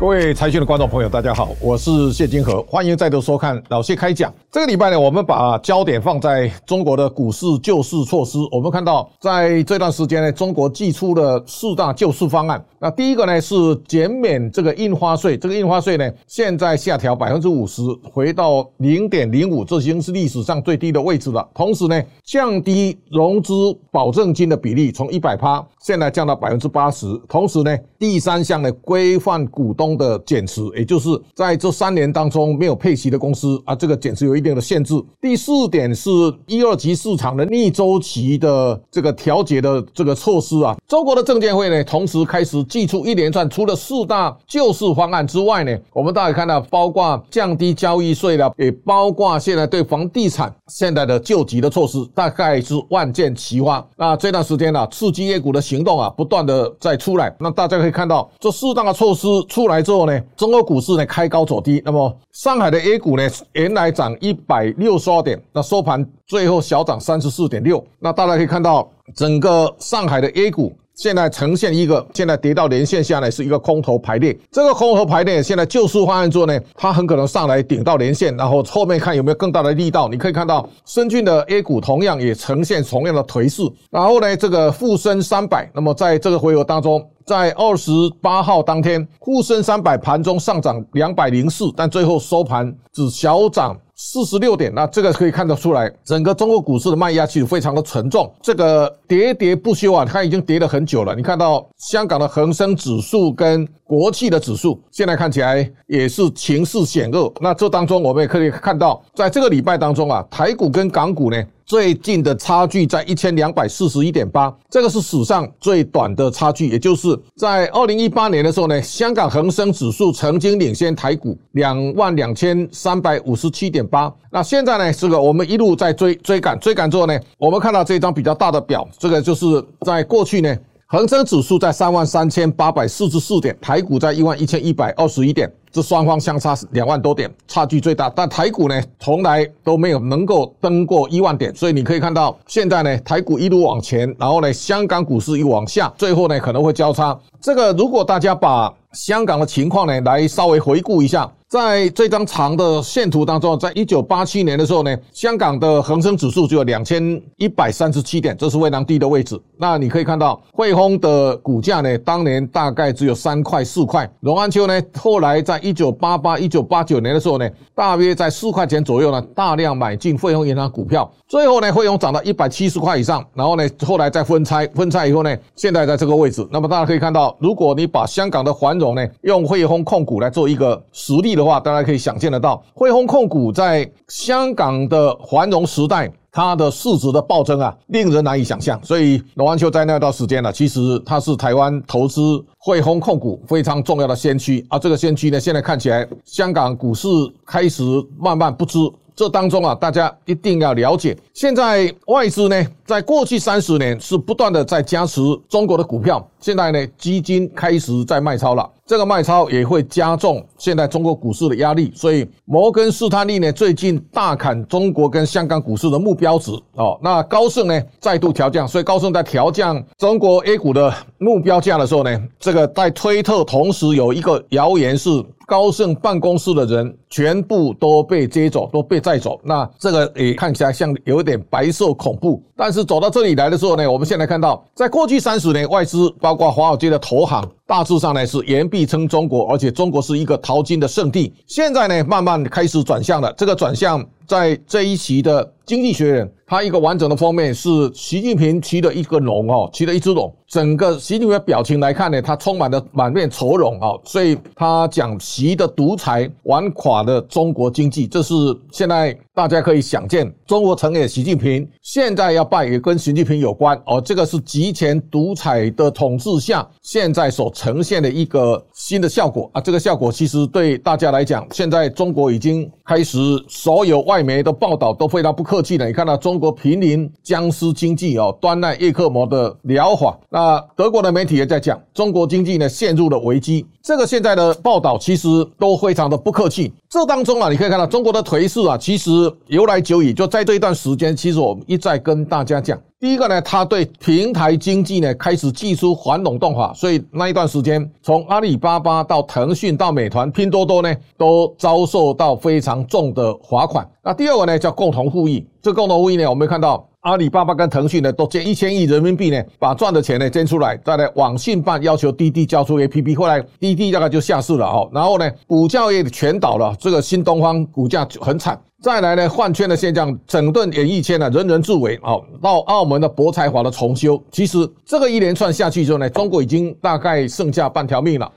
各位财讯的观众朋友，大家好，我是谢金河，欢迎再度收看老谢开讲。这个礼拜呢，我们把焦点放在中国的股市救市措施。我们看到，在这段时间呢，中国寄出了四大救市方案。那第一个呢是减免这个印花税，这个印花税呢现在下调百分之五十，回到零点零五，这已经是历史上最低的位置了。同时呢，降低融资保证金的比例，从一百趴现在降到百分之八十。同时呢，第三项呢规范股东的减持，也就是在这三年当中没有配息的公司啊，这个减持有一定的限制。第四点是一二级市场的逆周期的这个调节的这个措施啊。中国的证监会呢，同时开始。祭出一连串除了四大救市方案之外呢，我们大家看到，包括降低交易税了，也包括现在对房地产现在的救急的措施，大概是万箭齐发。那这段时间呢，刺激 A 股的行动啊，不断的在出来。那大家可以看到，这四大措施出来之后呢，中国股市呢开高走低。那么上海的 A 股呢，原来涨一百六十二点，那收盘最后小涨三十四点六。那大家可以看到，整个上海的 A 股。现在呈现一个，现在跌到连线下来是一个空头排列。这个空头排列现在救市方案做呢，它很可能上来顶到连线，然后后面看有没有更大的力道。你可以看到深圳的 A 股同样也呈现同样的颓势。然后呢，这个沪深三百，那么在这个回合当中，在二十八号当天，沪深三百盘中上涨两百零四，但最后收盘只小涨。四十六点，那这个可以看得出来，整个中国股市的卖压其实非常的沉重，这个喋喋不休啊，它已经跌了很久了。你看到香港的恒生指数跟国际的指数，现在看起来也是情势险恶。那这当中我们也可以看到，在这个礼拜当中啊，台股跟港股呢。最近的差距在一千两百四十一点八，这个是史上最短的差距，也就是在二零一八年的时候呢，香港恒生指数曾经领先台股两万两千三百五十七点八。那现在呢，这个我们一路在追追赶，追赶之后呢，我们看到这张比较大的表，这个就是在过去呢。恒生指数在三万三千八百四十四点，台股在一万一千一百二十一点，这双方相差两万多点，差距最大。但台股呢，从来都没有能够登过一万点，所以你可以看到，现在呢，台股一路往前，然后呢，香港股市一往下，最后呢，可能会交叉。这个如果大家把香港的情况呢，来稍微回顾一下。在这张长的线图当中，在一九八七年的时候呢，香港的恒生指数就有两千一百三十七点，这是非常低的位置。那你可以看到汇丰的股价呢，当年大概只有三块四块。荣安秋呢，后来在一九八八、一九八九年的时候呢，大约在四块钱左右呢，大量买进汇丰银行股票。最后呢，汇丰涨到一百七十块以上，然后呢，后来再分拆，分拆以后呢，现在在这个位置。那么大家可以看到，如果你把香港的繁荣呢，用汇丰控股来做一个实例的话，大家可以想见得到，汇丰控股在香港的繁荣时代，它的市值的暴增啊，令人难以想象。所以罗安秋在那段时间呢，其实它是台湾投资汇丰控股非常重要的先驱啊。这个先驱呢，现在看起来香港股市开始慢慢不支。这当中啊，大家一定要了解，现在外资呢，在过去三十年是不断的在加持中国的股票，现在呢，基金开始在卖超了。这个卖超也会加重现在中国股市的压力，所以摩根士丹利呢最近大砍中国跟香港股市的目标值哦。那高盛呢再度调降，所以高盛在调降中国 A 股的目标价的时候呢，这个在推特同时有一个谣言是高盛办公室的人全部都被接走，都被载走。那这个也看起来像有点白色恐怖。但是是走到这里来的时候呢，我们现在看到，在过去三十年，外资包括华尔街的投行。大致上呢是言必称中国，而且中国是一个淘金的圣地。现在呢慢慢开始转向了，这个转向在这一期的《经济学人》，它一个完整的封面是习近平骑的一个龙哦，骑的一只龙。整个习近平的表情来看呢，他充满了满面愁容啊，所以他讲习的独裁玩垮了中国经济，这是现在大家可以想见，中国成也习近平，现在要败也跟习近平有关哦。这个是极权独裁的统治下现在所呈现的一个新的效果啊。这个效果其实对大家来讲，现在中国已经开始，所有外媒的报道都非常不客气的。你看到中国濒临僵尸经济哦，端赖叶克膜的疗法。那德国的媒体也在讲，中国经济呢陷入了危机。这个现在的报道其实都非常的不客气。这当中啊，你可以看到中国的颓势啊，其实由来久矣。就在这一段时间，其实我们一再跟大家讲，第一个呢，它对平台经济呢开始祭出反垄断法，所以那一段时间，从阿里巴巴到腾讯到美团、拼多多呢，都遭受到非常重的罚款。那第二个呢，叫共同富裕。这共同富裕呢，我们看到。阿里巴巴跟腾讯呢，都借一千亿人民币呢，把赚的钱呢捐出来，再来网信办要求滴滴交出 APP，后来滴滴大概就下市了哦，然后呢，补教业全倒了，这个新东方股价很惨，再来呢，换圈的现象，整顿演艺圈呢，人人自危哦，到澳门的博彩华的重修，其实这个一连串下去之后呢，中国已经大概剩下半条命了。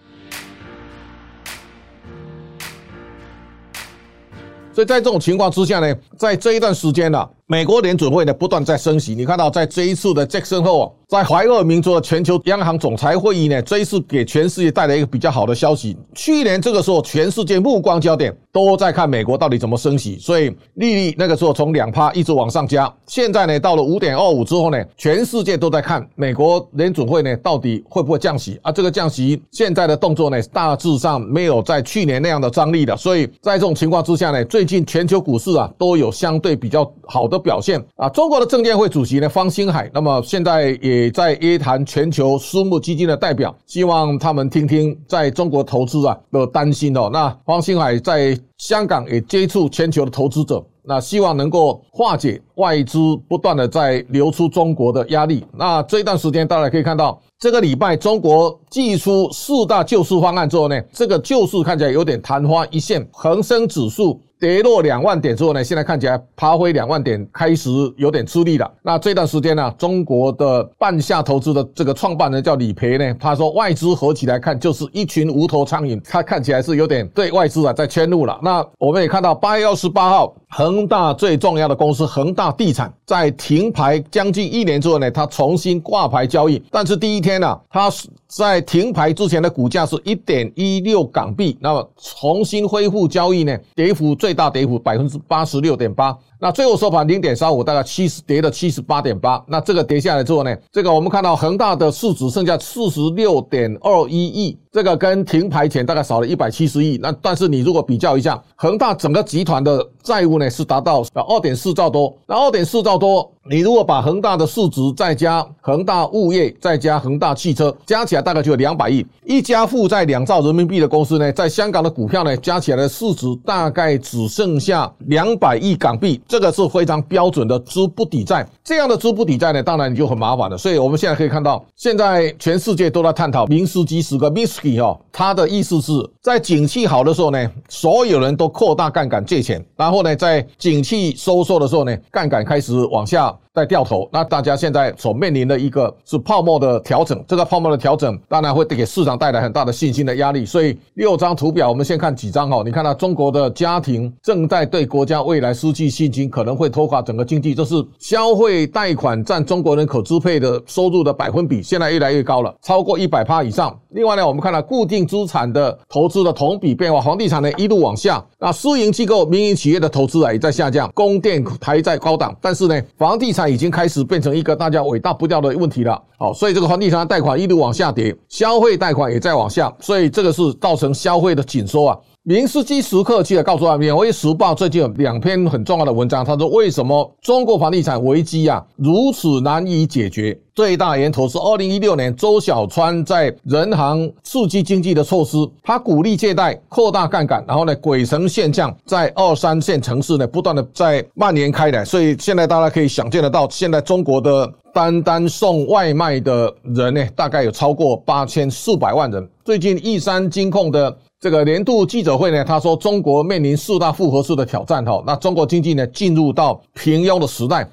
所以在这种情况之下呢，在这一段时间呢，美国联准会呢不断在升息。你看到在这一次的杰克森霍尔，在怀俄明州的全球央行总裁会议呢，这一次给全世界带来一个比较好的消息。去年这个时候，全世界目光焦点都在看美国到底怎么升息，所以利率那个时候从两趴一直往上加。现在呢，到了五点二五之后呢，全世界都在看美国联准会呢到底会不会降息啊？这个降息现在的动作呢，大致上没有在去年那样的张力了。所以在这种情况之下呢，最近全球股市啊都有相对比较好的表现啊。中国的证监会主席呢方星海，那么现在也。在约谈全球私募基金的代表，希望他们听听在中国投资啊的担心哦。那方星海在香港也接触全球的投资者，那希望能够化解外资不断的在流出中国的压力。那这一段时间大家可以看到，这个礼拜中国祭出四大救市方案之后呢，这个救市看起来有点昙花一现，恒生指数。跌落两万点之后呢，现在看起来爬回两万点开始有点吃力了。那这段时间呢，中国的半夏投资的这个创办人叫李培呢，他说外资合起来看就是一群无头苍蝇，他看起来是有点对外资啊在迁怒了。那我们也看到八月二十八号，恒大最重要的公司恒大地产在停牌将近一年之后呢，它重新挂牌交易，但是第一天呢，它是。在停牌之前的股价是一点一六港币，那么重新恢复交易呢，跌幅最最大跌幅百分之八十六点八。那最后收盘零点三五，大概七十跌了七十八点八。那这个跌下来之后呢，这个我们看到恒大的市值剩下四十六点二一亿，这个跟停牌前大概少了一百七十亿。那但是你如果比较一下，恒大整个集团的债务呢是达到二点四兆多。那二点四兆多，你如果把恒大的市值再加恒大物业再加恒大汽车加起来，大概就有两百亿。一家负债两兆人民币的公司呢，在香港的股票呢加起来的市值大概只剩下两百亿港币。这个是非常标准的资不抵债，这样的资不抵债呢，当然你就很麻烦了。所以我们现在可以看到，现在全世界都在探讨明斯基时刻 Minsky 哈，他的意思是在景气好的时候呢，所有人都扩大杠杆借钱，然后呢，在景气收缩的时候呢，杠杆开始往下。在掉头，那大家现在所面临的一个是泡沫的调整，这个泡沫的调整当然会给市场带来很大的信心的压力。所以六张图表，我们先看几张哈。你看到中国的家庭正在对国家未来失去信心，可能会拖垮整个经济。这是消费贷款占中国人可支配的收入的百分比，现在越来越高了，超过一百趴以上。另外呢，我们看到固定资产的投资的同比变化，房地产呢一路往下，那私营机构、民营企业的投资啊也在下降，供电还在高档，但是呢，房地产。已经开始变成一个大家尾大不掉的问题了，好，所以这个房地产贷款一路往下跌，消费贷款也在往下，所以这个是造成消费的紧缩啊。明斯基时刻记得告诉他们，《纽约时报》最近有两篇很重要的文章，他说为什么中国房地产危机啊如此难以解决？最大源头是二零一六年周小川在人行刺激经济的措施，他鼓励借贷、扩大杠杆，然后呢，鬼城现象在二三线城市呢不断的在蔓延开来，所以现在大家可以想见得到，现在中国的单单送外卖的人呢，大概有超过八千四百万人。最近亿三金控的。这个年度记者会呢，他说中国面临四大复合式的挑战哈，那中国经济呢进入到平庸的时代。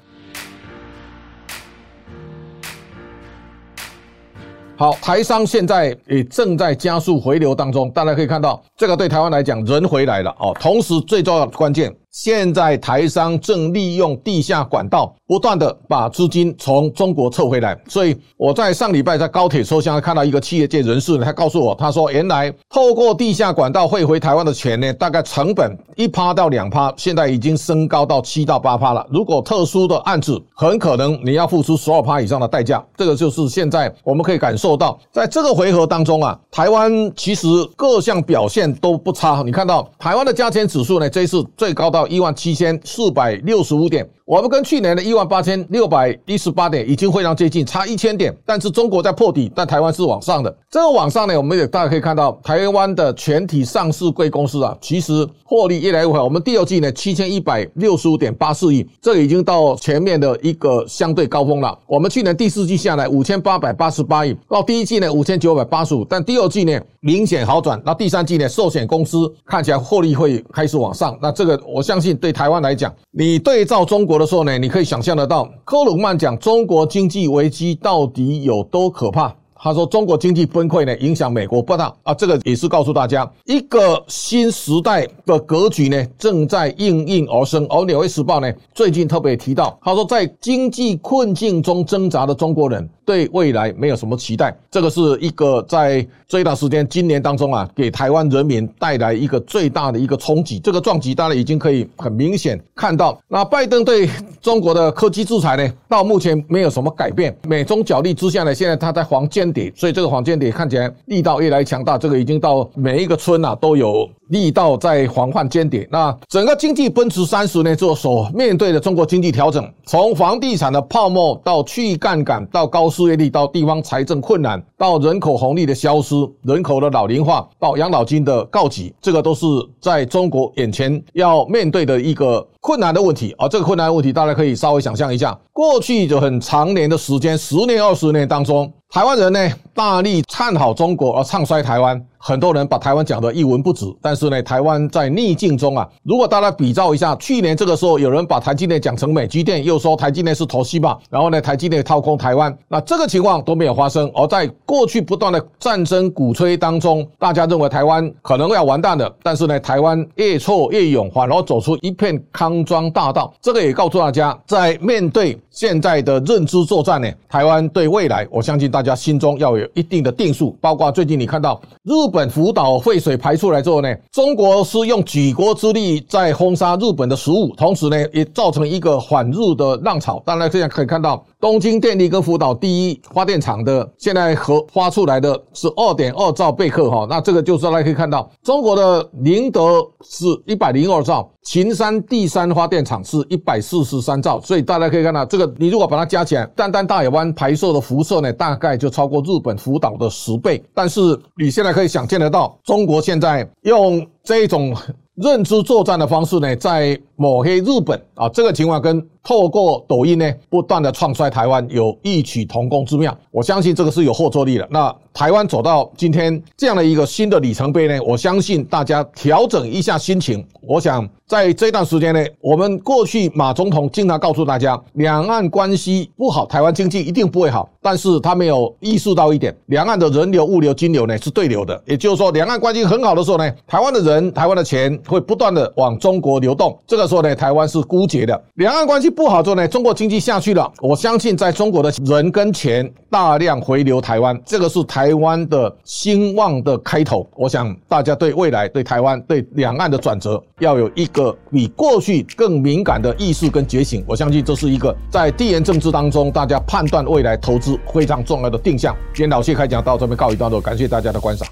好，台商现在也正在加速回流当中，大家可以看到，这个对台湾来讲人回来了哦，同时最重要的关键。现在台商正利用地下管道不断的把资金从中国撤回来。所以我在上礼拜在高铁车厢看到一个企业界人士，他告诉我，他说原来透过地下管道汇回台湾的钱呢，大概成本一趴到两趴，现在已经升高到七到八趴了。如果特殊的案子，很可能你要付出十二趴以上的代价。这个就是现在我们可以感受到，在这个回合当中啊，台湾其实各项表现都不差。你看到台湾的加权指数呢，这一次最高到一万七千四百六十五点。我们跟去年的一万八千六百一十八点已经非常接近，差一千点。但是中国在破底，但台湾是往上的。这个往上呢，我们也大家可以看到，台湾的全体上市贵公司啊，其实获利越来越好。我们第二季呢，七千一百六十五点八四亿，这个已经到前面的一个相对高峰了。我们去年第四季下来五千八百八十八亿，到第一季呢五千九百八十五，但第二季呢明显好转。那第三季呢，寿险公司看起来获利会开始往上。那这个我相信对台湾来讲，你对照中国的时候呢，你可以想象得到，科鲁曼讲中国经济危机到底有多可怕。他说：“中国经济崩溃呢，影响美国不大啊。这个也是告诉大家，一个新时代的格局呢，正在应运而生。而《纽约时报》呢，最近特别提到，他说，在经济困境中挣扎的中国人，对未来没有什么期待。这个是一个在这一段时间，今年当中啊，给台湾人民带来一个最大的一个冲击。这个撞击当然已经可以很明显看到。那拜登对中国的科技制裁呢，到目前没有什么改变。美中角力之下呢，现在他在黄间。”所以这个黄间谍看起来力道越来越强大，这个已经到每一个村啊都有力道在防范间谍。那整个经济奔驰三十年之后所面对的中国经济调整，从房地产的泡沫到去杠杆，到高失业率，到地方财政困难，到人口红利的消失，人口的老龄化，到养老金的告急，这个都是在中国眼前要面对的一个困难的问题。而这个困难的问题，大家可以稍微想象一下，过去就很长年的时间，十年、二十年当中。台湾人呢，大力看好中国而唱衰台湾。很多人把台湾讲得一文不值，但是呢，台湾在逆境中啊。如果大家比照一下，去年这个时候有人把台积电讲成美积电，又说台积电是投西吧，然后呢，台积电掏空台湾，那这个情况都没有发生。而在过去不断的战争鼓吹当中，大家认为台湾可能要完蛋了，但是呢，台湾越挫越勇，反而走出一片康庄大道。这个也告诉大家，在面对现在的认知作战呢，台湾对未来，我相信大大家心中要有一定的定数。包括最近你看到日。本福岛废水排出来之后呢，中国是用举国之力在封杀日本的食物，同时呢，也造成一个反日的浪潮。当然，这样可以看到，东京电力跟福岛第一发电厂的现在核发出来的是二点二兆贝克哈，那这个就是大家可以看到，中国的宁德是一百零二兆。秦山第三发电厂是一百四十三兆，所以大家可以看到，这个你如果把它加起来，单单大野湾排射的辐射呢，大概就超过日本福岛的十倍。但是你现在可以想见得到，中国现在用这种认知作战的方式呢，在抹黑日本啊，这个情况跟透过抖音呢，不断的创衰台湾有异曲同工之妙。我相信这个是有后坐力的。那台湾走到今天这样的一个新的里程碑呢，我相信大家调整一下心情。我想在这段时间内，我们过去马总统经常告诉大家，两岸关系不好，台湾经济一定不会好。但是他没有意识到一点，两岸的人流、物流、金流呢是对流的。也就是说，两岸关系很好的时候呢，台湾的人、台湾的钱会不断的往中国流动。这个时候呢，台湾是枯竭的。两岸关系不好之后呢，中国经济下去了。我相信，在中国的人跟钱大量回流台湾，这个是台湾的兴旺的开头。我想大家对未来、对台湾、对两岸的转折，要有一个比过去更敏感的意识跟觉醒。我相信这是一个在地缘政治当中，大家判断未来投资非常重要的定向。今天老谢开讲到这边告一段落，感谢大家的观赏。